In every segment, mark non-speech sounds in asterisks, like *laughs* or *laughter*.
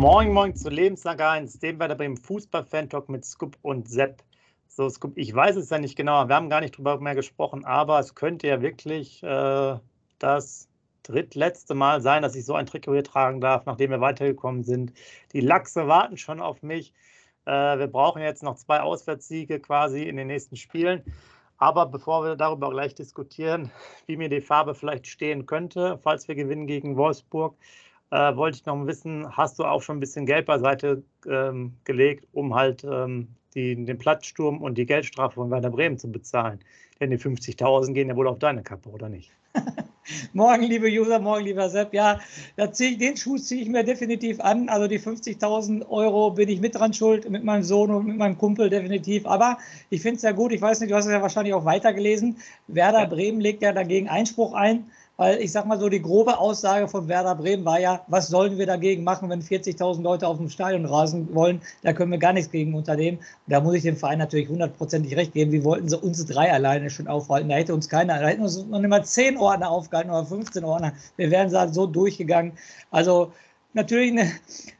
Moin, moin zu Lebenslang 1, dem Werder Bremen Fußball-Fan-Talk mit Scoop und Sepp. So, Scoop, ich weiß es ja nicht genau, wir haben gar nicht drüber mehr gesprochen, aber es könnte ja wirklich äh, das drittletzte Mal sein, dass ich so ein Trikot hier tragen darf, nachdem wir weitergekommen sind. Die Lachse warten schon auf mich. Äh, wir brauchen jetzt noch zwei Auswärtssiege quasi in den nächsten Spielen. Aber bevor wir darüber gleich diskutieren, wie mir die Farbe vielleicht stehen könnte, falls wir gewinnen gegen Wolfsburg, äh, wollte ich noch wissen, hast du auch schon ein bisschen Geld beiseite ähm, gelegt, um halt ähm, die, den Platzsturm und die Geldstrafe von Werder Bremen zu bezahlen? Denn die 50.000 gehen ja wohl auf deine Kappe, oder nicht? *laughs* morgen, liebe User, morgen, lieber Sepp. Ja, ich, den Schuh ziehe ich mir definitiv an. Also die 50.000 Euro bin ich mit dran schuld, mit meinem Sohn und mit meinem Kumpel definitiv. Aber ich finde es ja gut. Ich weiß nicht, du hast es ja wahrscheinlich auch weitergelesen. Werder ja. Bremen legt ja dagegen Einspruch ein weil ich sag mal so, die grobe Aussage von Werder Bremen war ja, was sollen wir dagegen machen, wenn 40.000 Leute auf dem Stadion rasen wollen? Da können wir gar nichts gegen unternehmen. da muss ich dem Verein natürlich hundertprozentig recht geben. Wie wollten sie uns drei alleine schon aufhalten? Da hätte uns keiner, da hätten uns noch nicht mal 10 Ordner aufgehalten oder 15 Ordner. Wir wären so durchgegangen. Also, natürlich eine,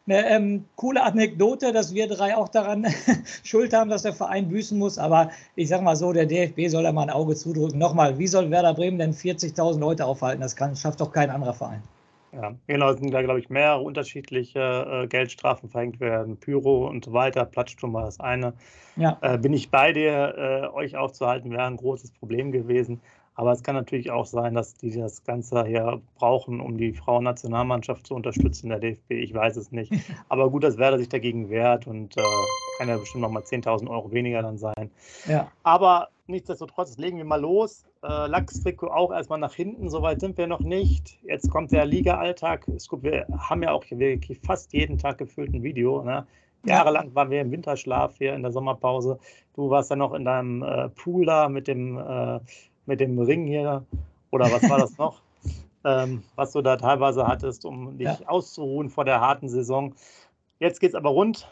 eine ähm, coole Anekdote, dass wir drei auch daran *laughs* schuld haben, dass der Verein büßen muss. Aber ich sage mal so, der DFB soll da mal ein Auge zudrücken. Nochmal, wie soll Werder Bremen denn 40.000 Leute aufhalten? Das kann, schafft doch kein anderer Verein. Ja, genau, es sind da, glaube ich, mehrere unterschiedliche äh, Geldstrafen verhängt werden. Pyro und so weiter, Platzsturm war das eine. Ja. Äh, bin ich bei dir, äh, euch aufzuhalten, wäre ein großes Problem gewesen. Aber es kann natürlich auch sein, dass die das Ganze hier brauchen, um die Frauennationalmannschaft zu unterstützen, der DFB. Ich weiß es nicht. *laughs* Aber gut, dass Werder sich dagegen wehrt und äh, kann ja bestimmt noch mal 10.000 Euro weniger dann sein. Ja. Aber nichtsdestotrotz, legen wir mal los. Äh, Lachstrikot auch erstmal nach hinten, soweit sind wir noch nicht. Jetzt kommt der Liga-Alltag. Wir haben ja auch wirklich fast jeden Tag gefüllt ein Video. Ne? Jahrelang waren wir im Winterschlaf hier in der Sommerpause. Du warst ja noch in deinem äh, Pool da mit dem äh, mit dem Ring hier oder was war das *laughs* noch, ähm, was du da teilweise hattest, um dich ja. auszuruhen vor der harten Saison. Jetzt geht es aber rund.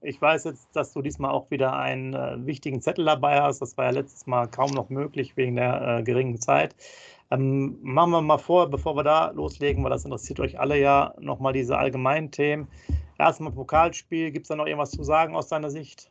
Ich weiß jetzt, dass du diesmal auch wieder einen äh, wichtigen Zettel dabei hast. Das war ja letztes Mal kaum noch möglich wegen der äh, geringen Zeit. Ähm, machen wir mal vor, bevor wir da loslegen, weil das interessiert euch alle ja, nochmal diese allgemeinen Themen. Erstmal Pokalspiel, gibt es da noch irgendwas zu sagen aus deiner Sicht?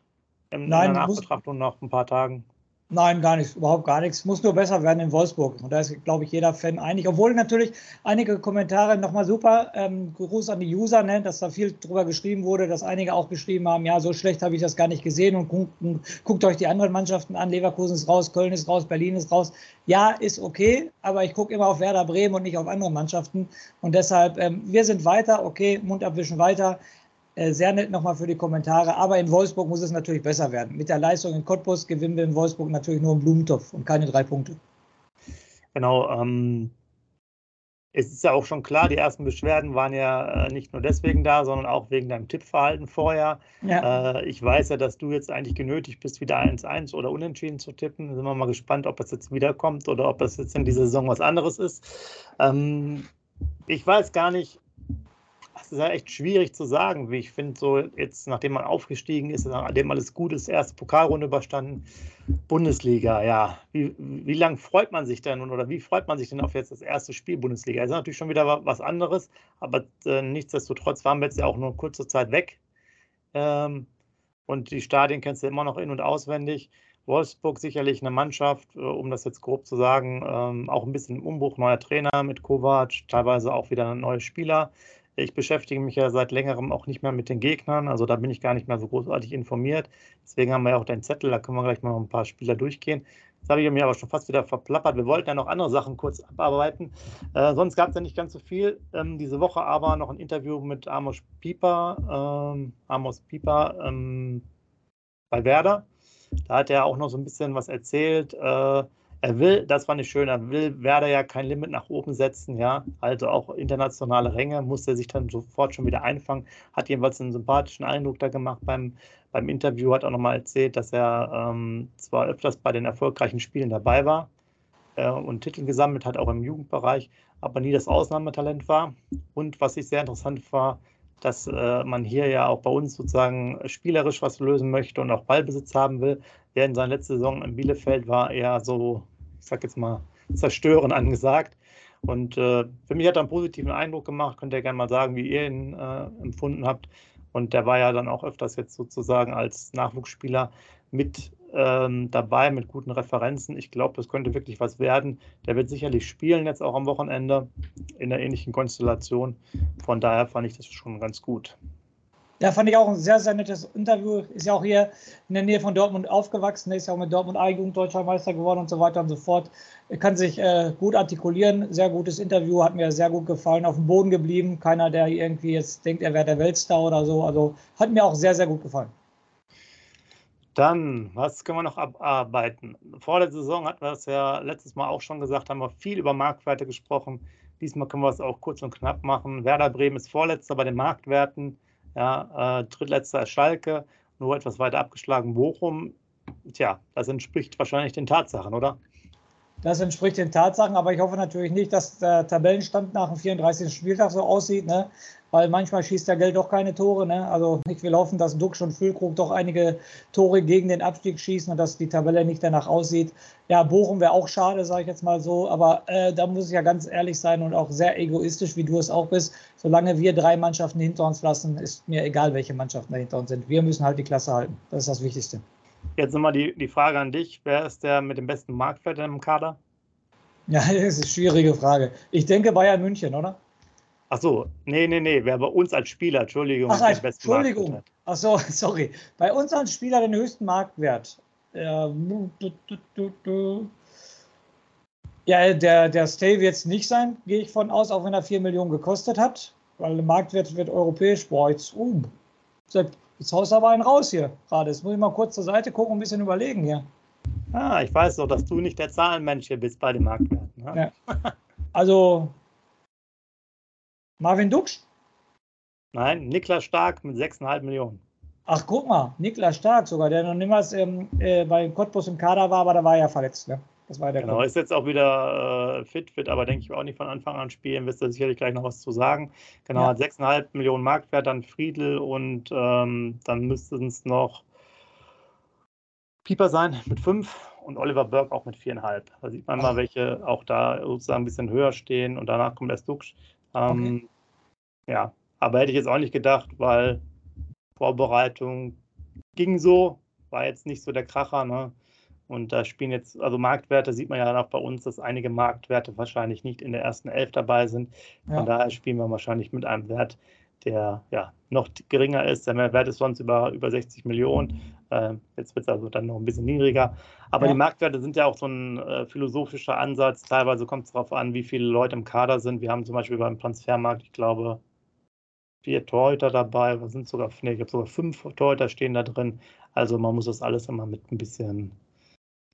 In, Nein, in der Nachbetrachtung nach ein paar Tagen. Nein, gar nichts, überhaupt gar nichts. Muss nur besser werden in Wolfsburg. Und da ist, glaube ich, jeder Fan einig. Obwohl natürlich einige Kommentare nochmal super. Ähm, Gruß an die User, ne, dass da viel drüber geschrieben wurde, dass einige auch geschrieben haben, ja, so schlecht habe ich das gar nicht gesehen und guckt, guckt euch die anderen Mannschaften an. Leverkusen ist raus, Köln ist raus, Berlin ist raus. Ja, ist okay, aber ich gucke immer auf Werder Bremen und nicht auf andere Mannschaften. Und deshalb, ähm, wir sind weiter, okay, Mund abwischen weiter. Äh, sehr nett nochmal für die Kommentare. Aber in Wolfsburg muss es natürlich besser werden. Mit der Leistung in Cottbus gewinnen wir in Wolfsburg natürlich nur einen Blumentopf und keine drei Punkte. Genau. Ähm, es ist ja auch schon klar, die ersten Beschwerden waren ja äh, nicht nur deswegen da, sondern auch wegen deinem Tippverhalten vorher. Ja. Äh, ich weiß ja, dass du jetzt eigentlich genötigt bist, wieder 1-1 oder unentschieden zu tippen. Da sind wir mal gespannt, ob das jetzt wiederkommt oder ob das jetzt in dieser Saison was anderes ist. Ähm, ich weiß gar nicht, das ist ja echt schwierig zu sagen, wie ich finde, so jetzt, nachdem man aufgestiegen ist, nachdem alles gut ist, erste Pokalrunde überstanden, Bundesliga, ja. Wie, wie lange freut man sich denn oder wie freut man sich denn auf jetzt das erste Spiel Bundesliga? Das ist natürlich schon wieder was anderes, aber äh, nichtsdestotrotz waren wir jetzt ja auch nur kurze Zeit weg. Ähm, und die Stadien kennst du immer noch in- und auswendig. Wolfsburg sicherlich eine Mannschaft, äh, um das jetzt grob zu sagen, ähm, auch ein bisschen Umbruch, neuer Trainer mit Kovac, teilweise auch wieder neue Spieler. Ich beschäftige mich ja seit längerem auch nicht mehr mit den Gegnern, also da bin ich gar nicht mehr so großartig informiert. Deswegen haben wir ja auch den Zettel, da können wir gleich mal ein paar Spieler durchgehen. Jetzt habe ich mir aber schon fast wieder verplappert. Wir wollten ja noch andere Sachen kurz abarbeiten. Äh, sonst gab es ja nicht ganz so viel. Ähm, diese Woche aber noch ein Interview mit Amos Pieper, ähm, Amos Pieper ähm, bei Werder. Da hat er auch noch so ein bisschen was erzählt. Äh, er will, das fand ich schön, er will Werder ja kein Limit nach oben setzen, ja. Also auch internationale Ränge muss er sich dann sofort schon wieder einfangen. Hat jedenfalls einen sympathischen Eindruck da gemacht beim, beim Interview, hat auch nochmal erzählt, dass er ähm, zwar öfters bei den erfolgreichen Spielen dabei war äh, und Titel gesammelt hat, auch im Jugendbereich, aber nie das Ausnahmetalent war. Und was ich sehr interessant war, dass äh, man hier ja auch bei uns sozusagen spielerisch was lösen möchte und auch Ballbesitz haben will. Während seine letzte Saison in Bielefeld war eher so, sag jetzt mal, zerstören angesagt. Und äh, für mich hat er einen positiven Eindruck gemacht. Könnt ihr gerne mal sagen, wie ihr ihn äh, empfunden habt. Und der war ja dann auch öfters jetzt sozusagen als Nachwuchsspieler mit ähm, dabei, mit guten Referenzen. Ich glaube, das könnte wirklich was werden. Der wird sicherlich spielen jetzt auch am Wochenende in der ähnlichen Konstellation. Von daher fand ich das schon ganz gut. Ja, fand ich auch ein sehr, sehr nettes Interview. Ist ja auch hier in der Nähe von Dortmund aufgewachsen, ist ja auch mit Dortmund A-Jugend deutscher Meister geworden und so weiter und so fort. Er kann sich äh, gut artikulieren. Sehr gutes Interview, hat mir sehr gut gefallen. Auf dem Boden geblieben. Keiner, der irgendwie jetzt denkt, er wäre der Weltstar oder so. Also hat mir auch sehr, sehr gut gefallen. Dann, was können wir noch abarbeiten? Vor der Saison hatten wir es ja letztes Mal auch schon gesagt, haben wir viel über Marktwerte gesprochen. Diesmal können wir es auch kurz und knapp machen. Werder Bremen ist Vorletzter bei den Marktwerten. Ja, äh, drittletzter Schalke, nur etwas weiter abgeschlagen Bochum. Tja, das entspricht wahrscheinlich den Tatsachen, oder? Das entspricht den Tatsachen, aber ich hoffe natürlich nicht, dass der Tabellenstand nach dem 34. Spieltag so aussieht, ne? weil manchmal schießt der Geld doch keine Tore. Ne? Also ich will hoffen, dass Duxch und Füllkrug doch einige Tore gegen den Abstieg schießen und dass die Tabelle nicht danach aussieht. Ja, Bochum wäre auch schade, sage ich jetzt mal so, aber äh, da muss ich ja ganz ehrlich sein und auch sehr egoistisch, wie du es auch bist. Solange wir drei Mannschaften hinter uns lassen, ist mir egal, welche Mannschaften da hinter uns sind. Wir müssen halt die Klasse halten. Das ist das Wichtigste. Jetzt nochmal die, die Frage an dich. Wer ist der mit dem besten Marktwert im Kader? Ja, *laughs* das ist eine schwierige Frage. Ich denke Bayern München, oder? Ach so, nee, nee, nee, wer bei uns als Spieler, Entschuldigung. Ach, als, Entschuldigung. Ach so, *laughs* sorry. Bei uns als Spieler den höchsten Marktwert. Ja, der, der Stay wird es nicht sein, gehe ich von aus, auch wenn er 4 Millionen gekostet hat. Weil der Marktwert wird europäisch. Boah, jetzt, uh, jetzt haust aber einen raus hier gerade. Jetzt muss ich mal kurz zur Seite gucken und ein bisschen überlegen hier. Ah, ich weiß doch, dass du nicht der Zahlenmensch hier bist bei den Marktwerten. Ne? Ja. Also, Marvin Duksch? Nein, Niklas Stark mit 6,5 Millionen. Ach, guck mal, Niklas Stark sogar, der noch niemals ähm, äh, bei Cottbus im Kader war, aber da war er verletzt. Ne? Das war der genau, Grund. ist jetzt auch wieder äh, fit, wird aber denke ich auch nicht von Anfang an spielen, wirst du sicherlich gleich noch was zu sagen. Genau, ja. hat 6,5 Millionen Marktwert, dann Friedel und ähm, dann müssten es noch Pieper sein mit 5 und Oliver Burke auch mit 4,5. Da sieht man Ach. mal, welche auch da sozusagen ein bisschen höher stehen und danach kommt erst Duxch. Ähm, okay. Ja, aber hätte ich jetzt auch nicht gedacht, weil Vorbereitung ging so, war jetzt nicht so der Kracher. Ne? Und da spielen jetzt, also Marktwerte sieht man ja dann auch bei uns, dass einige Marktwerte wahrscheinlich nicht in der ersten Elf dabei sind. Von ja. daher spielen wir wahrscheinlich mit einem Wert, der ja noch geringer ist. Der Wert ist sonst über, über 60 Millionen. Äh, jetzt wird es also dann noch ein bisschen niedriger. Aber ja. die Marktwerte sind ja auch so ein äh, philosophischer Ansatz. Teilweise kommt es darauf an, wie viele Leute im Kader sind. Wir haben zum Beispiel beim Transfermarkt, ich glaube, vier Torhüter dabei. Wir sind sogar, nee, ich habe sogar fünf Torhüter stehen da drin. Also man muss das alles immer mit ein bisschen,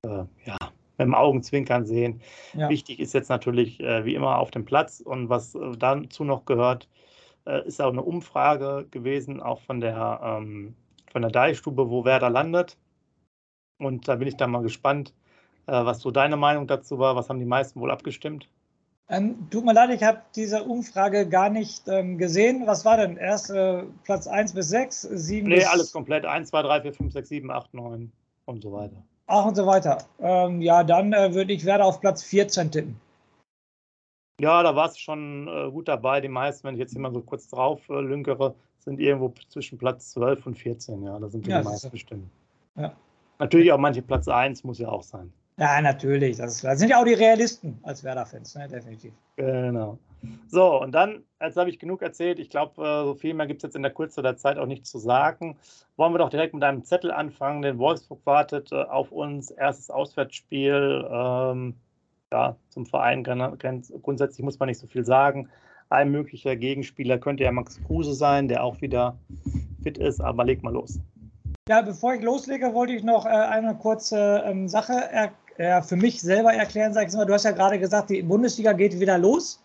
äh, ja, mit dem Augenzwinkern sehen. Ja. Wichtig ist jetzt natürlich äh, wie immer auf dem Platz und was äh, dazu noch gehört, äh, ist auch eine Umfrage gewesen, auch von der, ähm, von der Deichstube, wo Werder landet. Und da bin ich dann mal gespannt, äh, was so deine Meinung dazu war. Was haben die meisten wohl abgestimmt? Ähm, tut mir leid, ich habe diese Umfrage gar nicht ähm, gesehen. Was war denn? Erst äh, Platz 1 bis 6, 7 Nee, bis alles komplett. 1, 2, 3, 4, 5, 6, 7, 8, 9 und so weiter. Ach und so weiter. Ähm, ja, dann äh, würde ich Werder auf Platz 14 tippen. Ja, da war es schon äh, gut dabei. Die meisten, wenn ich jetzt immer so kurz drauf äh, lünkere, sind irgendwo zwischen Platz 12 und 14. Ja, da sind die, ja, die meisten bestimmt. Ja. Natürlich auch manche Platz 1 muss ja auch sein. Ja, natürlich. Das, ist, das sind ja auch die Realisten als Werder-Fans, ne? definitiv. Genau. So, und dann, jetzt habe ich genug erzählt. Ich glaube, äh, so viel mehr gibt es jetzt in der Kürze der Zeit auch nicht zu sagen. Wollen wir doch direkt mit einem Zettel anfangen, denn Wolfsburg wartet äh, auf uns. Erstes Auswärtsspiel. Ähm, ja, zum Verein grundsätzlich muss man nicht so viel sagen. Ein möglicher Gegenspieler könnte ja Max Kruse sein, der auch wieder fit ist, aber leg mal los. Ja, bevor ich loslege, wollte ich noch äh, eine kurze ähm, Sache er, äh, für mich selber erklären. Sag ich mal, du hast ja gerade gesagt, die Bundesliga geht wieder los.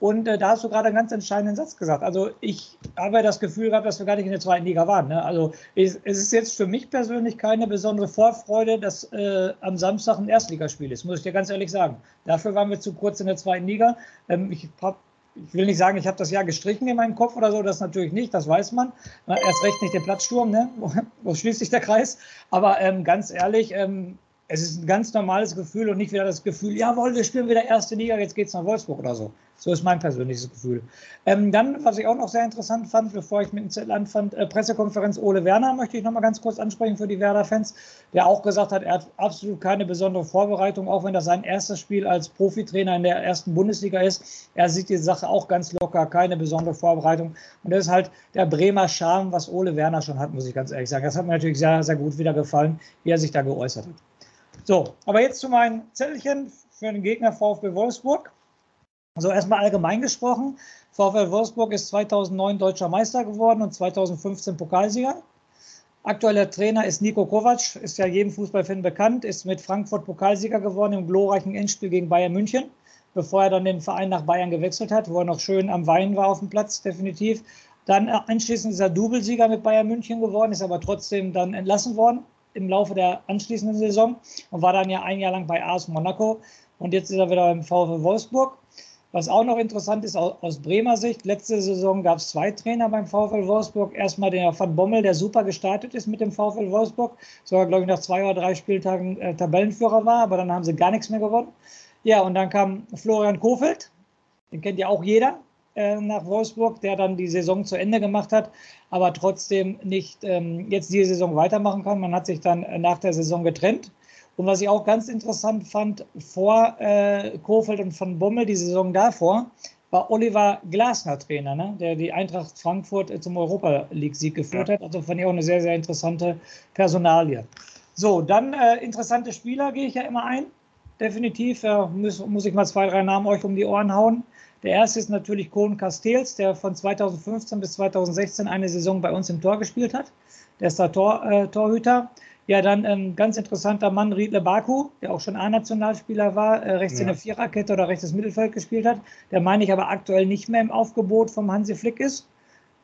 Und äh, da hast du gerade einen ganz entscheidenden Satz gesagt. Also ich habe das Gefühl gehabt, dass wir gar nicht in der zweiten Liga waren. Ne? Also es, es, ist jetzt für mich persönlich keine besondere Vorfreude, dass äh, am Samstag ein Erstligaspiel ist, muss ich dir ganz ehrlich sagen. Dafür waren wir zu kurz in der zweiten Liga. Ähm, ich, hab, ich, will nicht sagen, ich habe das Jahr gestrichen in meinem Kopf oder so, das natürlich nicht, das weiß man. Erst recht nicht der Platzsturm, ne? *laughs* wo, wo schließt sich der Kreis. Aber ähm, ganz ehrlich, ähm, es ist ein ganz normales Gefühl und nicht wieder das Gefühl, jawohl, wir spielen wieder erste Liga, jetzt geht es nach Wolfsburg oder so. So ist mein persönliches Gefühl. Ähm, dann, was ich auch noch sehr interessant fand, bevor ich mit dem Zettel anfand, äh, Pressekonferenz Ole Werner möchte ich noch mal ganz kurz ansprechen für die Werder-Fans, der auch gesagt hat, er hat absolut keine besondere Vorbereitung, auch wenn das sein erstes Spiel als Profitrainer in der ersten Bundesliga ist. Er sieht die Sache auch ganz locker, keine besondere Vorbereitung. Und das ist halt der Bremer Charme, was Ole Werner schon hat, muss ich ganz ehrlich sagen. Das hat mir natürlich sehr, sehr gut wieder gefallen, wie er sich da geäußert hat. So, aber jetzt zu meinen Zettelchen für den Gegner VfB Wolfsburg. Also erstmal allgemein gesprochen, VfL Wolfsburg ist 2009 deutscher Meister geworden und 2015 Pokalsieger. Aktueller Trainer ist Nico Kovac, ist ja jedem Fußballfan bekannt, ist mit Frankfurt Pokalsieger geworden im glorreichen Endspiel gegen Bayern München, bevor er dann den Verein nach Bayern gewechselt hat, wo er noch schön am Weinen war auf dem Platz, definitiv. Dann anschließend ist er Doublesieger mit Bayern München geworden, ist aber trotzdem dann entlassen worden im Laufe der anschließenden Saison und war dann ja ein Jahr lang bei AS Monaco. Und jetzt ist er wieder beim VfL Wolfsburg. Was auch noch interessant ist aus Bremer Sicht, letzte Saison gab es zwei Trainer beim VfL Wolfsburg. Erstmal der Van Bommel, der super gestartet ist mit dem VfL Wolfsburg, sogar, glaube ich, nach zwei oder drei Spieltagen äh, Tabellenführer war, aber dann haben sie gar nichts mehr gewonnen. Ja, und dann kam Florian Kofeld, den kennt ja auch jeder, äh, nach Wolfsburg, der dann die Saison zu Ende gemacht hat, aber trotzdem nicht ähm, jetzt die Saison weitermachen kann. Man hat sich dann äh, nach der Saison getrennt. Und was ich auch ganz interessant fand, vor äh, Kofeld und von Bommel, die Saison davor, war Oliver Glasner Trainer, ne? der die Eintracht Frankfurt äh, zum Europa League-Sieg geführt ja. hat. Also fand ich auch eine sehr, sehr interessante Personalie. So, dann äh, interessante Spieler gehe ich ja immer ein. Definitiv äh, muss, muss ich mal zwei, drei Namen euch um die Ohren hauen. Der erste ist natürlich Kohn Castells, der von 2015 bis 2016 eine Saison bei uns im Tor gespielt hat. Der ist der Tor, äh, Torhüter. Ja, dann ein ähm, ganz interessanter Mann, Riedle Baku, der auch schon A-Nationalspieler war, äh, rechts ja. in der Viererkette oder rechtes Mittelfeld gespielt hat. Der meine ich aber aktuell nicht mehr im Aufgebot vom Hansi Flick ist.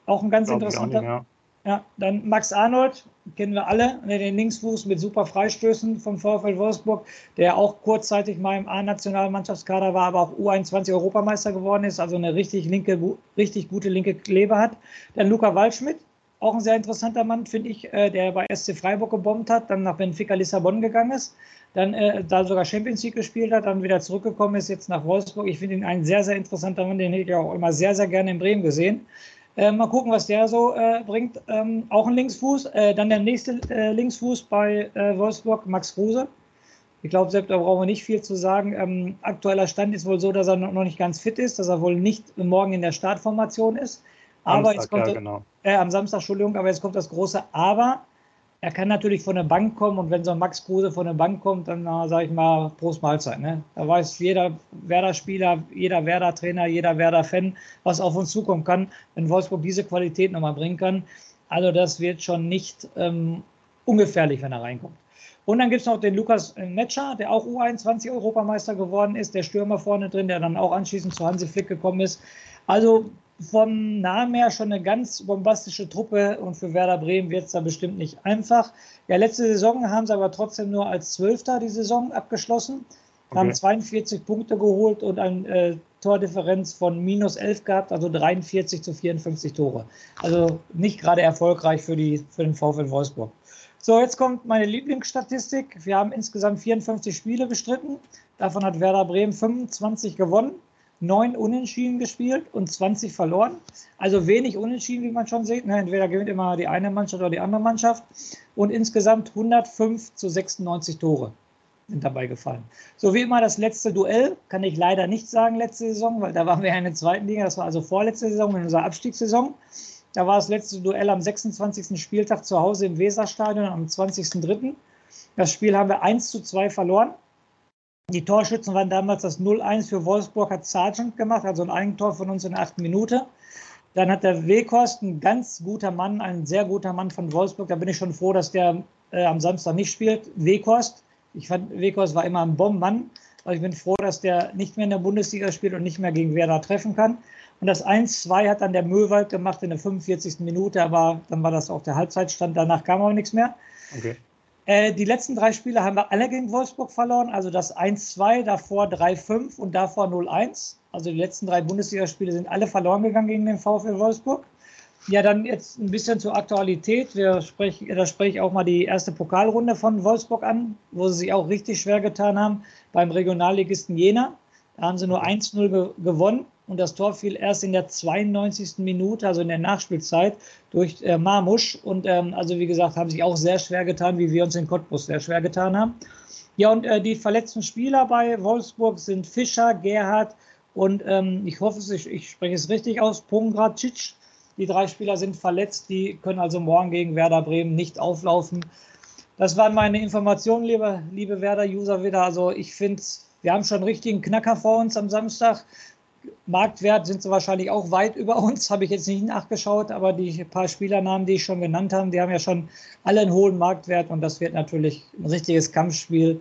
Auch ein ganz Glaub interessanter. Ja. dann Max Arnold, kennen wir alle, den Linksfuß mit super Freistößen vom VfL Wolfsburg, der auch kurzzeitig mal im A-Nationalmannschaftskader war, aber auch U21-Europameister geworden ist, also eine richtig, linke, richtig gute linke Kleber hat. Dann Luca Waldschmidt, auch ein sehr interessanter Mann, finde ich, äh, der bei SC Freiburg gebombt hat, dann nach Benfica Lissabon gegangen ist, dann äh, da sogar Champions League gespielt hat, dann wieder zurückgekommen ist, jetzt nach Wolfsburg. Ich finde ihn ein sehr, sehr interessanter Mann, den hätte ich auch immer sehr, sehr gerne in Bremen gesehen. Äh, mal gucken, was der so äh, bringt. Ähm, auch ein Linksfuß. Äh, dann der nächste äh, Linksfuß bei äh, Wolfsburg, Max Kruse. Ich glaube, selbst da brauchen wir nicht viel zu sagen. Ähm, aktueller Stand ist wohl so, dass er noch nicht ganz fit ist, dass er wohl nicht morgen in der Startformation ist. Aber Samstag, jetzt kommt ja, genau. äh, am Samstag, Entschuldigung, aber jetzt kommt das große Aber. Er kann natürlich von der Bank kommen und wenn so ein Max Kruse von der Bank kommt, dann sage ich mal Prost Mahlzeit. Ne? Da weiß jeder Werder-Spieler, jeder Werder-Trainer, jeder Werder-Fan, was auf uns zukommen kann, wenn Wolfsburg diese Qualität nochmal bringen kann. Also das wird schon nicht ähm, ungefährlich, wenn er reinkommt. Und dann gibt es noch den Lukas Netscher, der auch U21-Europameister geworden ist, der Stürmer vorne drin, der dann auch anschließend zu Hansi Flick gekommen ist. Also vom Namen her schon eine ganz bombastische Truppe und für Werder Bremen wird es da bestimmt nicht einfach. Ja, letzte Saison haben sie aber trotzdem nur als Zwölfter die Saison abgeschlossen, okay. haben 42 Punkte geholt und eine äh, Tordifferenz von minus 11 gehabt, also 43 zu 54 Tore. Also nicht gerade erfolgreich für, die, für den VfL Wolfsburg. So, jetzt kommt meine Lieblingsstatistik. Wir haben insgesamt 54 Spiele bestritten. Davon hat Werder Bremen 25 gewonnen neun Unentschieden gespielt und 20 verloren. Also wenig Unentschieden, wie man schon sieht. Entweder gewinnt immer die eine Mannschaft oder die andere Mannschaft. Und insgesamt 105 zu 96 Tore sind dabei gefallen. So wie immer das letzte Duell, kann ich leider nicht sagen letzte Saison, weil da waren wir in der zweiten Liga. Das war also vorletzte Saison, in unserer Abstiegssaison. Da war das letzte Duell am 26. Spieltag zu Hause im Weserstadion am 20.03. Das Spiel haben wir 1 zu 2 verloren. Die Torschützen waren damals das 0-1 für Wolfsburg, hat Sargent gemacht, also ein Eigentor von uns in der achten Minute. Dann hat der Weghorst, ein ganz guter Mann, ein sehr guter Mann von Wolfsburg. Da bin ich schon froh, dass der äh, am Samstag nicht spielt. Weghorst, ich fand, Weghorst war immer ein Bombenmann. Aber ich bin froh, dass der nicht mehr in der Bundesliga spielt und nicht mehr gegen Werder treffen kann. Und das 1-2 hat dann der Möwald gemacht in der 45. Minute, aber dann war das auch der Halbzeitstand. Danach kam auch nichts mehr. Okay. Äh, die letzten drei Spiele haben wir alle gegen Wolfsburg verloren. Also das 1-2, davor 3-5 und davor 0-1. Also die letzten drei Bundesligaspiele sind alle verloren gegangen gegen den VfL Wolfsburg. Ja, dann jetzt ein bisschen zur Aktualität. Wir sprechen, da spreche ich auch mal die erste Pokalrunde von Wolfsburg an, wo sie sich auch richtig schwer getan haben beim Regionalligisten Jena. Da haben sie nur 1-0 ge gewonnen und das Tor fiel erst in der 92. Minute, also in der Nachspielzeit, durch äh, Marmusch. Und ähm, also wie gesagt, haben sich auch sehr schwer getan, wie wir uns in Cottbus sehr schwer getan haben. Ja, und äh, die verletzten Spieler bei Wolfsburg sind Fischer, Gerhard und ähm, ich hoffe, ich, ich spreche es richtig aus, Pongracic. Die drei Spieler sind verletzt, die können also morgen gegen Werder Bremen nicht auflaufen. Das waren meine Informationen, liebe, liebe Werder-User wieder. Also ich finde, wir haben schon einen richtigen Knacker vor uns am Samstag. Marktwert sind sie wahrscheinlich auch weit über uns, habe ich jetzt nicht nachgeschaut, aber die paar Spielernamen, die ich schon genannt habe, die haben ja schon alle einen hohen Marktwert und das wird natürlich ein richtiges Kampfspiel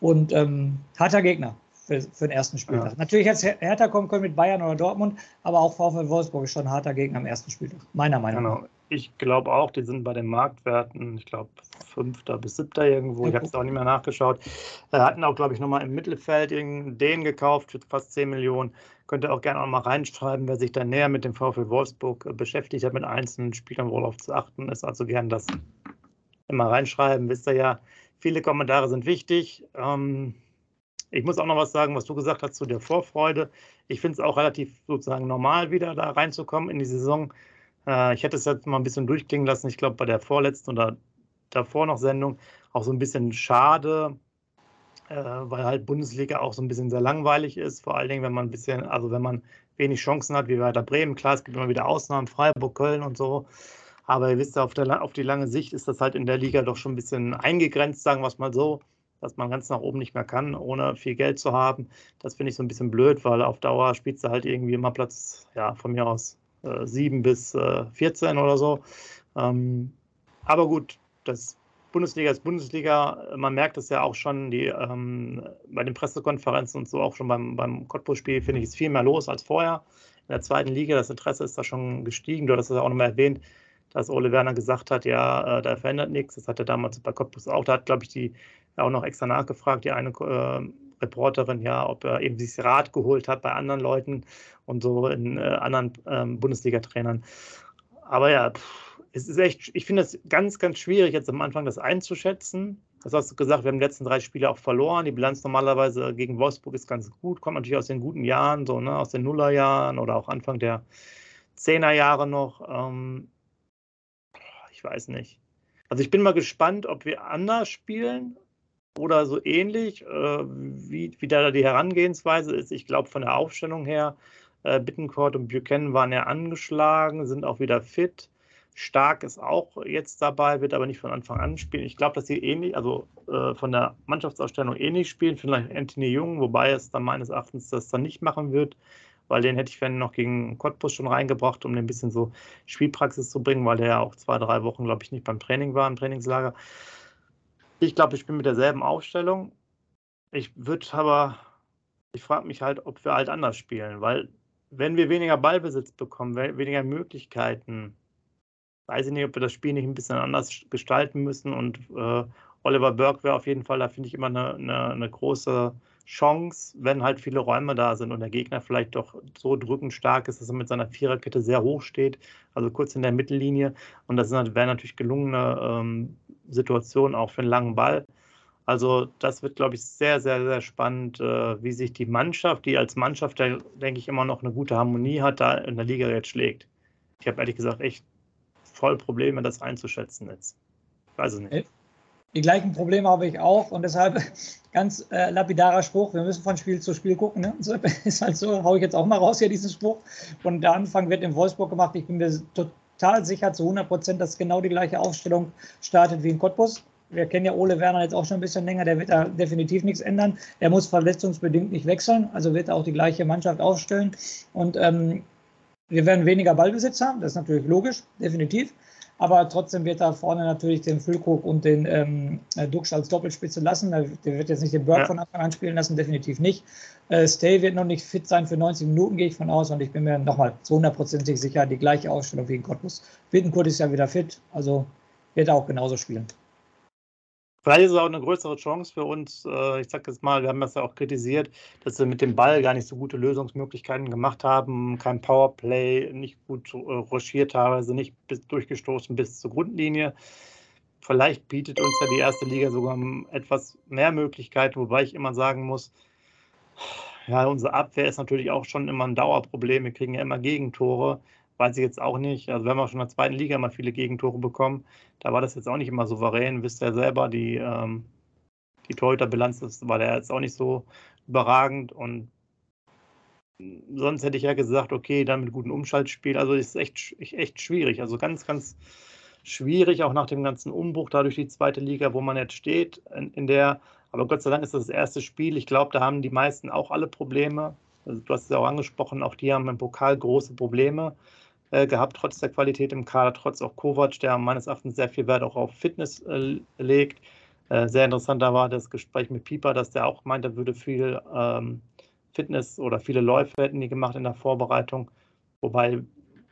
und ähm, harter Gegner für, für den ersten Spieltag. Ja. Natürlich jetzt Hertha kommen können mit Bayern oder Dortmund, aber auch VfL Wolfsburg ist schon ein harter Gegner am ersten Spieltag, meiner Meinung nach. Genau. Ich glaube auch, die sind bei den Marktwerten, ich glaube, fünfter bis siebter irgendwo. Ich habe es auch nicht mehr nachgeschaut. Äh, hatten auch, glaube ich, nochmal im Mittelfeld den gekauft für fast 10 Millionen. Könnt ihr auch gerne auch mal reinschreiben, wer sich da näher mit dem VfL Wolfsburg äh, beschäftigt hat, mit einzelnen Spielern worauf zu achten ist. Also gerne das immer reinschreiben. Wisst ihr ja, viele Kommentare sind wichtig. Ähm, ich muss auch noch was sagen, was du gesagt hast zu der Vorfreude. Ich finde es auch relativ sozusagen normal, wieder da reinzukommen in die Saison. Äh, ich hätte es jetzt mal ein bisschen durchklingen lassen. Ich glaube, bei der vorletzten oder davor noch Sendung auch so ein bisschen schade, weil halt Bundesliga auch so ein bisschen sehr langweilig ist. Vor allen Dingen, wenn man ein bisschen, also wenn man wenig Chancen hat, wie Werder Bremen. Klar, es gibt immer wieder Ausnahmen, Freiburg, Köln und so. Aber ihr wisst ja, auf, auf die lange Sicht ist das halt in der Liga doch schon ein bisschen eingegrenzt, sagen wir es mal so dass man ganz nach oben nicht mehr kann, ohne viel Geld zu haben. Das finde ich so ein bisschen blöd, weil auf Dauer spielst du halt irgendwie immer Platz, ja, von mir aus äh, 7 bis äh, 14 oder so. Ähm, aber gut, das Bundesliga ist Bundesliga. Man merkt es ja auch schon die, ähm, bei den Pressekonferenzen und so, auch schon beim, beim Cottbus-Spiel, finde ich, ist viel mehr los als vorher. In der zweiten Liga, das Interesse ist da schon gestiegen. Du hast es auch nochmal erwähnt, dass Ole Werner gesagt hat, ja, äh, da verändert nichts. Das hat er damals bei Cottbus auch. Da hat, glaube ich, die auch noch extra nachgefragt, die eine äh, Reporterin, ja, ob er eben sich Rat geholt hat bei anderen Leuten und so in äh, anderen ähm, Bundesliga-Trainern. Aber ja, pff, es ist echt, ich finde es ganz, ganz schwierig, jetzt am Anfang das einzuschätzen. Das hast du gesagt, wir haben die letzten drei Spiele auch verloren. Die Bilanz normalerweise gegen Wolfsburg ist ganz gut, kommt natürlich aus den guten Jahren, so ne, aus den Nullerjahren oder auch Anfang der Zehnerjahre noch. Ähm, ich weiß nicht. Also ich bin mal gespannt, ob wir anders spielen oder so ähnlich, äh, wie, wie da die Herangehensweise ist. Ich glaube, von der Aufstellung her, äh, Bittencourt und Buchanan waren ja angeschlagen, sind auch wieder fit. Stark ist auch jetzt dabei, wird aber nicht von Anfang an spielen. Ich glaube, dass sie ähnlich, also äh, von der Mannschaftsausstellung ähnlich spielen. Vielleicht Anthony Jung, wobei es dann meines Erachtens das dann nicht machen wird, weil den hätte ich wenn noch gegen Cottbus schon reingebracht, um den ein bisschen so Spielpraxis zu bringen, weil der ja auch zwei, drei Wochen, glaube ich, nicht beim Training war, im Trainingslager. Ich glaube, ich bin mit derselben Aufstellung. Ich würde aber, ich frage mich halt, ob wir halt anders spielen, weil wenn wir weniger Ballbesitz bekommen, weniger Möglichkeiten, weiß ich nicht, ob wir das Spiel nicht ein bisschen anders gestalten müssen. Und äh, Oliver Burke wäre auf jeden Fall, da finde ich immer eine, eine, eine, große Chance, wenn halt viele Räume da sind und der Gegner vielleicht doch so drückend stark ist, dass er mit seiner Viererkette sehr hoch steht, also kurz in der Mittellinie. Und das wäre natürlich gelungene ähm, Situation auch für einen langen Ball. Also das wird, glaube ich, sehr, sehr, sehr spannend, äh, wie sich die Mannschaft, die als Mannschaft, denke ich, immer noch eine gute Harmonie hat, da in der Liga jetzt schlägt. Ich habe ehrlich gesagt echt voll Probleme, das einzuschätzen jetzt. Weiß es nicht. Die gleichen Probleme habe ich auch und deshalb *laughs* ganz äh, lapidarer Spruch, wir müssen von Spiel zu Spiel gucken. Ne? *laughs* Ist halt so, haue ich jetzt auch mal raus hier diesen Spruch. Und der Anfang wird in Wolfsburg gemacht. Ich bin mir total total sicher zu 100 Prozent, dass genau die gleiche Aufstellung startet wie in Cottbus. Wir kennen ja Ole Werner jetzt auch schon ein bisschen länger, der wird da definitiv nichts ändern. Er muss verletzungsbedingt nicht wechseln, also wird er auch die gleiche Mannschaft aufstellen. Und ähm, wir werden weniger Ballbesitz haben, das ist natürlich logisch, definitiv. Aber trotzdem wird er vorne natürlich den Füllkrug und den ähm, äh, Duxch als Doppelspitze lassen. Der wird jetzt nicht den Burke ja. von Anfang an spielen lassen, definitiv nicht. Äh, Stay wird noch nicht fit sein für 90 Minuten, gehe ich von aus. Und ich bin mir nochmal zu hundertprozentig sicher, die gleiche Ausstellung wie in Cottbus. Bittenkurt ist ja wieder fit, also wird er auch genauso spielen. Vielleicht ist es auch eine größere Chance für uns. Äh, ich sage jetzt mal, wir haben das ja auch kritisiert, dass wir mit dem Ball gar nicht so gute Lösungsmöglichkeiten gemacht haben. Kein Powerplay, nicht gut äh, ruschiert teilweise, nicht bis, durchgestoßen bis zur Grundlinie. Vielleicht bietet uns ja die erste Liga sogar etwas mehr Möglichkeiten, wobei ich immer sagen muss, ja, unsere Abwehr ist natürlich auch schon immer ein Dauerproblem. Wir kriegen ja immer Gegentore weiß ich jetzt auch nicht. Also, wir haben auch schon in der zweiten Liga immer viele Gegentore bekommen. Da war das jetzt auch nicht immer souverän. Wisst ihr selber, die, ähm, die Torhüterbilanz war der jetzt auch nicht so überragend. Und sonst hätte ich ja gesagt, okay, dann mit gutem Umschaltspiel. Also, ist echt, echt schwierig. Also, ganz, ganz schwierig, auch nach dem ganzen Umbruch, dadurch die zweite Liga, wo man jetzt steht, in, in der. Aber Gott sei Dank ist das das erste Spiel. Ich glaube, da haben die meisten auch alle Probleme. Also, du hast es auch angesprochen, auch die haben im Pokal große Probleme. Äh, gehabt, trotz der Qualität im Kader, trotz auch Kovac, der meines Erachtens sehr viel Wert auch auf Fitness äh, legt. Äh, sehr interessant da war das Gespräch mit Pieper, dass der auch meint, er würde viel ähm, Fitness oder viele Läufe hätten die gemacht in der Vorbereitung. Wobei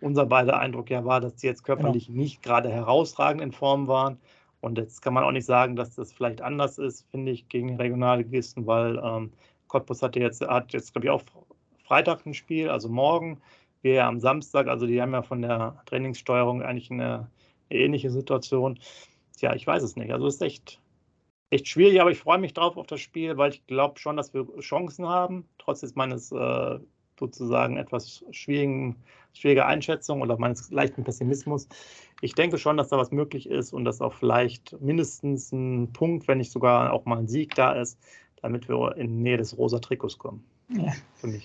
unser beider Eindruck ja war, dass die jetzt körperlich genau. nicht gerade herausragend in Form waren. Und jetzt kann man auch nicht sagen, dass das vielleicht anders ist, finde ich, gegen Regionalligisten, weil ähm, Cottbus hatte jetzt, hat jetzt, glaube ich, auch Freitag ein Spiel, also morgen wir ja am Samstag, also die haben ja von der Trainingssteuerung eigentlich eine, eine ähnliche Situation. Tja, ich weiß es nicht. Also es ist echt, echt schwierig, aber ich freue mich drauf auf das Spiel, weil ich glaube schon, dass wir Chancen haben, trotz jetzt meines äh, sozusagen etwas schwierigen, schwieriger Einschätzung oder meines leichten Pessimismus. Ich denke schon, dass da was möglich ist und dass auch vielleicht mindestens ein Punkt, wenn nicht sogar auch mal ein Sieg da ist, damit wir in Nähe des rosa Trikots kommen. Ja.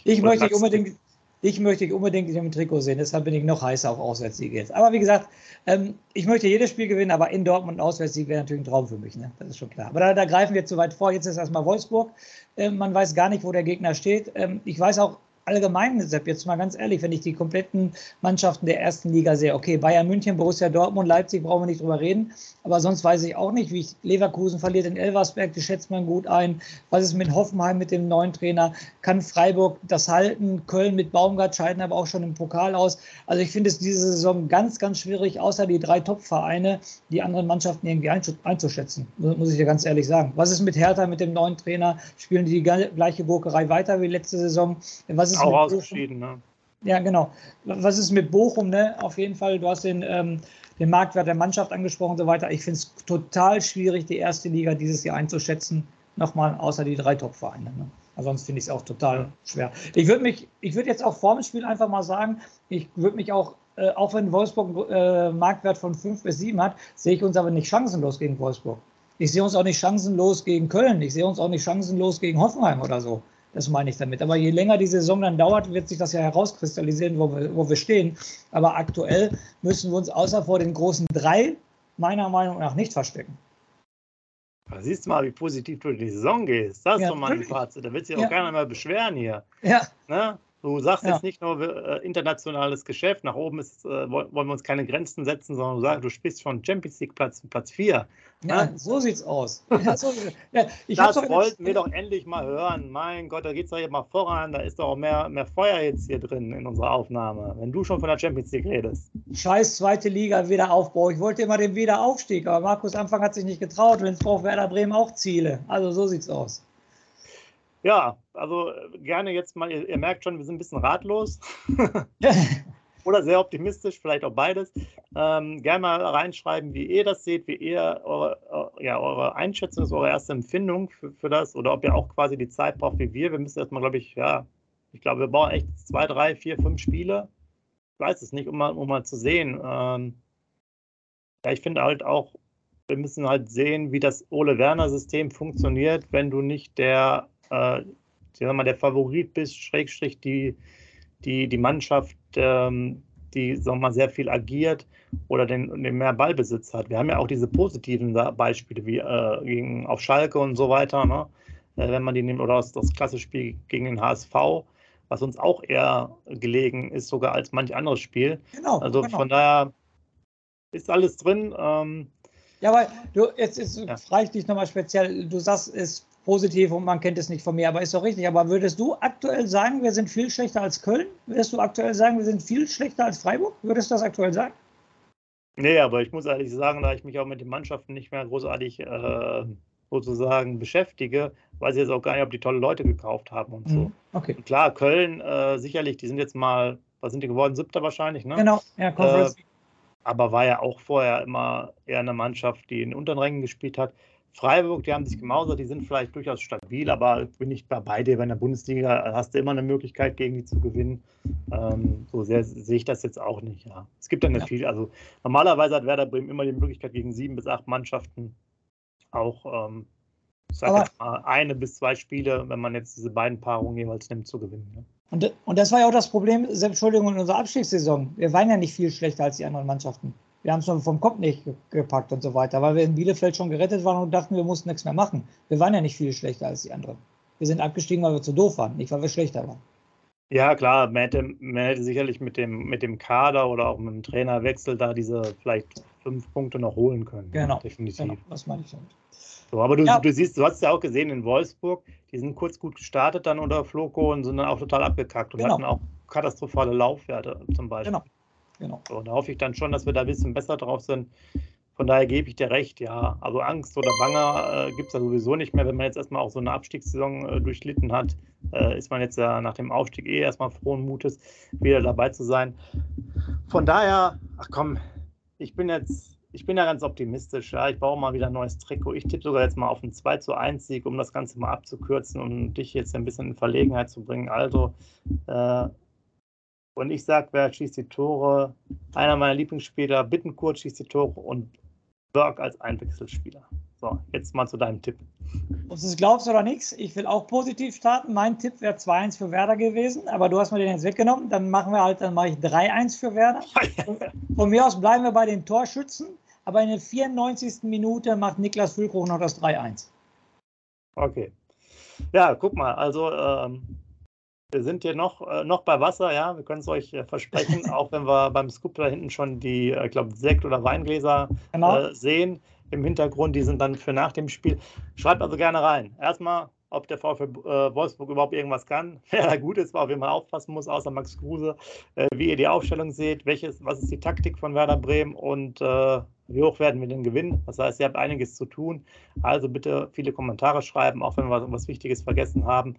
Ich möchte unbedingt, ich möchte unbedingt im Trikot sehen, deshalb bin ich noch heißer auf Auswärtssiege jetzt. Aber wie gesagt, ähm, ich möchte jedes Spiel gewinnen, aber in Dortmund ein Auswärtssieg wäre natürlich ein Traum für mich, ne? das ist schon klar. Aber da, da greifen wir zu weit vor. Jetzt ist erstmal Wolfsburg. Ähm, man weiß gar nicht, wo der Gegner steht. Ähm, ich weiß auch allgemein, Sepp, jetzt mal ganz ehrlich, wenn ich die kompletten Mannschaften der ersten Liga sehe, okay, Bayern München, Borussia Dortmund, Leipzig, brauchen wir nicht drüber reden, aber sonst weiß ich auch nicht, wie ich Leverkusen verliert in Elversberg, die schätzt man gut ein. Was ist mit Hoffenheim, mit dem neuen Trainer? Kann Freiburg das halten? Köln mit Baumgart scheiden aber auch schon im Pokal aus. Also ich finde es diese Saison ganz, ganz schwierig, außer die drei Top-Vereine, die anderen Mannschaften irgendwie einzuschätzen, muss ich dir ganz ehrlich sagen. Was ist mit Hertha, mit dem neuen Trainer? Spielen die die gleiche Gurkerei weiter wie letzte Saison? Was ist auch ausgeschieden, ne? Ja, genau. Was ist mit Bochum, ne? Auf jeden Fall, du hast den, ähm, den Marktwert der Mannschaft angesprochen und so weiter. Ich finde es total schwierig, die erste Liga dieses Jahr einzuschätzen. Nochmal, außer die drei Top-Vereine. Ne? Ansonsten finde ich es auch total schwer. Ich würde mich, ich würde jetzt auch vor dem Spiel einfach mal sagen, ich würde mich auch, äh, auch wenn Wolfsburg äh, Marktwert von fünf bis sieben hat, sehe ich uns aber nicht chancenlos gegen Wolfsburg. Ich sehe uns auch nicht chancenlos gegen Köln. Ich sehe uns auch nicht chancenlos gegen Hoffenheim oder so. Das meine ich damit. Aber je länger die Saison dann dauert, wird sich das ja herauskristallisieren, wo wir, wo wir stehen. Aber aktuell müssen wir uns außer vor den großen drei meiner Meinung nach nicht verstecken. Da siehst du mal, wie positiv du in die Saison gehst. Das ist ja, doch mal ein Fazit. Da wird sich auch ja. keiner mehr beschweren hier. Ja. Ne? Du sagst ja. jetzt nicht nur äh, internationales Geschäft, nach oben ist, äh, wollen wir uns keine Grenzen setzen, sondern du, sagst, du spielst von Champions League Platz, Platz 4. Ja, ne? so sieht's aus. *laughs* Ja, so, ja, das wollten wir doch endlich mal hören. Mein Gott, da geht's doch jetzt mal voran. Da ist doch auch mehr, mehr Feuer jetzt hier drin in unserer Aufnahme, wenn du schon von der Champions League redest. Scheiß zweite Liga, Wiederaufbau. Ich wollte immer den Wiederaufstieg, aber Markus Anfang hat sich nicht getraut. Wenn es braucht Werder Bremen auch Ziele. Also so sieht's aus. Ja, also äh, gerne jetzt mal, ihr, ihr merkt schon, wir sind ein bisschen ratlos. *laughs* Oder sehr optimistisch, vielleicht auch beides. Ähm, gerne mal reinschreiben, wie ihr das seht, wie ihr eure, ja, eure Einschätzung ist, eure erste Empfindung für, für das oder ob ihr auch quasi die Zeit braucht wie wir. Wir müssen erstmal, glaube ich, ja, ich glaube, wir brauchen echt zwei, drei, vier, fünf Spiele. Ich weiß es nicht, um mal, um mal zu sehen. Ähm, ja, ich finde halt auch, wir müssen halt sehen, wie das Ole-Werner-System funktioniert, wenn du nicht der äh, mal, der Favorit bist, Schrägstrich die, die, die Mannschaft, ähm, die wir mal, sehr viel agiert oder den, den mehr Ballbesitz hat. Wir haben ja auch diese positiven Beispiele wie äh, gegen, auf Schalke und so weiter, ne? äh, wenn man die nimmt, oder das, das klasse Spiel gegen den HSV, was uns auch eher gelegen ist, sogar als manch anderes Spiel. Genau, also genau. von daher ist alles drin. Ähm, ja, aber du, jetzt, jetzt ja. frage ich dich nochmal speziell, du sagst, es positiv und man kennt es nicht von mir, aber ist doch richtig. Aber würdest du aktuell sagen, wir sind viel schlechter als Köln? Würdest du aktuell sagen, wir sind viel schlechter als Freiburg? Würdest du das aktuell sagen? Nee, aber ich muss ehrlich sagen, da ich mich auch mit den Mannschaften nicht mehr großartig äh, sozusagen beschäftige, weiß ich jetzt auch gar nicht, ob die tolle Leute gekauft haben und so. Mhm, okay. Und klar, Köln, äh, sicherlich, die sind jetzt mal, was sind die geworden? Siebter wahrscheinlich, ne? Genau, ja, Conference. Äh, aber war ja auch vorher immer eher eine Mannschaft, die in unteren Rängen gespielt hat. Freiburg, die haben sich gemausert, die sind vielleicht durchaus stabil, aber bin ich bei dir, bei der Bundesliga hast du immer eine Möglichkeit, gegen die zu gewinnen. Ähm, so sehr sehe ich das jetzt auch nicht. Ja. Es gibt dann ja. viel, also normalerweise hat Werder Bremen immer die Möglichkeit, gegen sieben bis acht Mannschaften auch, ähm, mal, eine bis zwei Spiele, wenn man jetzt diese beiden Paarungen jeweils nimmt, zu gewinnen. Ja. Und, und das war ja auch das Problem, Entschuldigung, in unserer Abstiegssaison. Wir waren ja nicht viel schlechter als die anderen Mannschaften. Wir haben es vom Kopf nicht gepackt und so weiter, weil wir in Bielefeld schon gerettet waren und dachten, wir mussten nichts mehr machen. Wir waren ja nicht viel schlechter als die anderen. Wir sind abgestiegen, weil wir zu doof waren, nicht weil wir schlechter waren. Ja, klar, man hätte, man hätte sicherlich mit dem, mit dem Kader oder auch mit dem Trainerwechsel da diese vielleicht fünf Punkte noch holen können. Genau, definitiv. Genau, was meine ich damit. So, aber du, ja. du siehst, du hast ja auch gesehen in Wolfsburg, die sind kurz gut gestartet dann unter Floko und sind dann auch total abgekackt und genau. hatten auch katastrophale Laufwerte zum Beispiel. Genau. Genau. So, da hoffe ich dann schon, dass wir da ein bisschen besser drauf sind. Von daher gebe ich dir recht, ja. Also Angst oder Banger äh, gibt es ja sowieso nicht mehr. Wenn man jetzt erstmal auch so eine Abstiegssaison äh, durchlitten hat, äh, ist man jetzt ja nach dem Aufstieg eh erstmal frohen Mutes, wieder dabei zu sein. Von daher, ach komm, ich bin jetzt ich bin ja ganz optimistisch. Ja. Ich baue mal wieder ein neues Trikot. Ich tippe sogar jetzt mal auf einen 2 zu 1 Sieg, um das Ganze mal abzukürzen und dich jetzt ein bisschen in Verlegenheit zu bringen. Also, äh, und ich sage, wer schießt die Tore? Einer meiner Lieblingsspieler, Bittenkurt schießt die Tore und Berg als Einwechselspieler. So, jetzt mal zu deinem Tipp. Ob du es glaubst oder nichts, ich will auch positiv starten. Mein Tipp wäre 2-1 für Werder gewesen, aber du hast mir den jetzt weggenommen. Dann machen wir halt, dann mache ich 3-1 für Werder. *laughs* Von mir aus bleiben wir bei den Torschützen aber in der 94. Minute macht Niklas Füllkrug noch das 3-1. Okay. Ja, guck mal, also ähm, wir sind hier noch, äh, noch bei Wasser, ja, wir können es euch äh, versprechen, *laughs* auch wenn wir beim Scoop da hinten schon die, ich äh, glaube, Sekt- oder Weingläser genau. Äh, sehen im Hintergrund, die sind dann für nach dem Spiel. Schreibt also gerne rein. Erstmal ob der VfL äh, Wolfsburg überhaupt irgendwas kann. *laughs* Wer da gut ist, auf jeden Fall aufpassen muss, außer Max Kruse, äh, wie ihr die Aufstellung seht, welches, was ist die Taktik von Werder Bremen und wie hoch werden wir denn gewinnen? Das heißt, ihr habt einiges zu tun. Also bitte viele Kommentare schreiben, auch wenn wir was Wichtiges vergessen haben.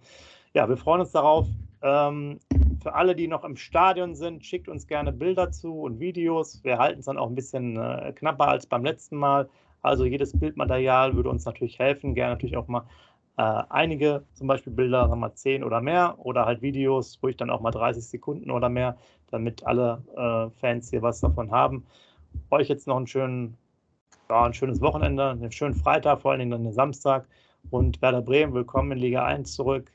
Ja, wir freuen uns darauf. Ähm, für alle, die noch im Stadion sind, schickt uns gerne Bilder zu und Videos. Wir halten es dann auch ein bisschen äh, knapper als beim letzten Mal. Also jedes Bildmaterial würde uns natürlich helfen. Gerne natürlich auch mal äh, einige, zum Beispiel Bilder, sagen wir 10 oder mehr, oder halt Videos, wo ich dann auch mal 30 Sekunden oder mehr, damit alle äh, Fans hier was davon haben. Euch jetzt noch einen schönen, ja, ein schönes Wochenende, einen schönen Freitag, vor allen Dingen dann den Samstag. Und Werder Bremen, willkommen in Liga 1 zurück.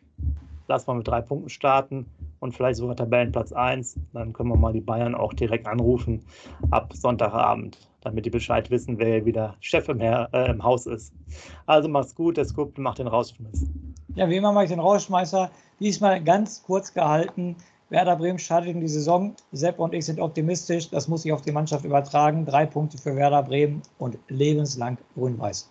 Lass mal mit drei Punkten starten und vielleicht sogar Tabellenplatz 1. Dann können wir mal die Bayern auch direkt anrufen ab Sonntagabend damit die Bescheid wissen, wer wieder Chef im, Her äh, im Haus ist. Also mach's gut, der Scoop macht den Rausschmiss. Ja, wie immer mache ich den Rausschmeißer. Diesmal ganz kurz gehalten. Werder Bremen startet in die Saison. Sepp und ich sind optimistisch. Das muss sich auf die Mannschaft übertragen. Drei Punkte für Werder Bremen und lebenslang grün-weiß.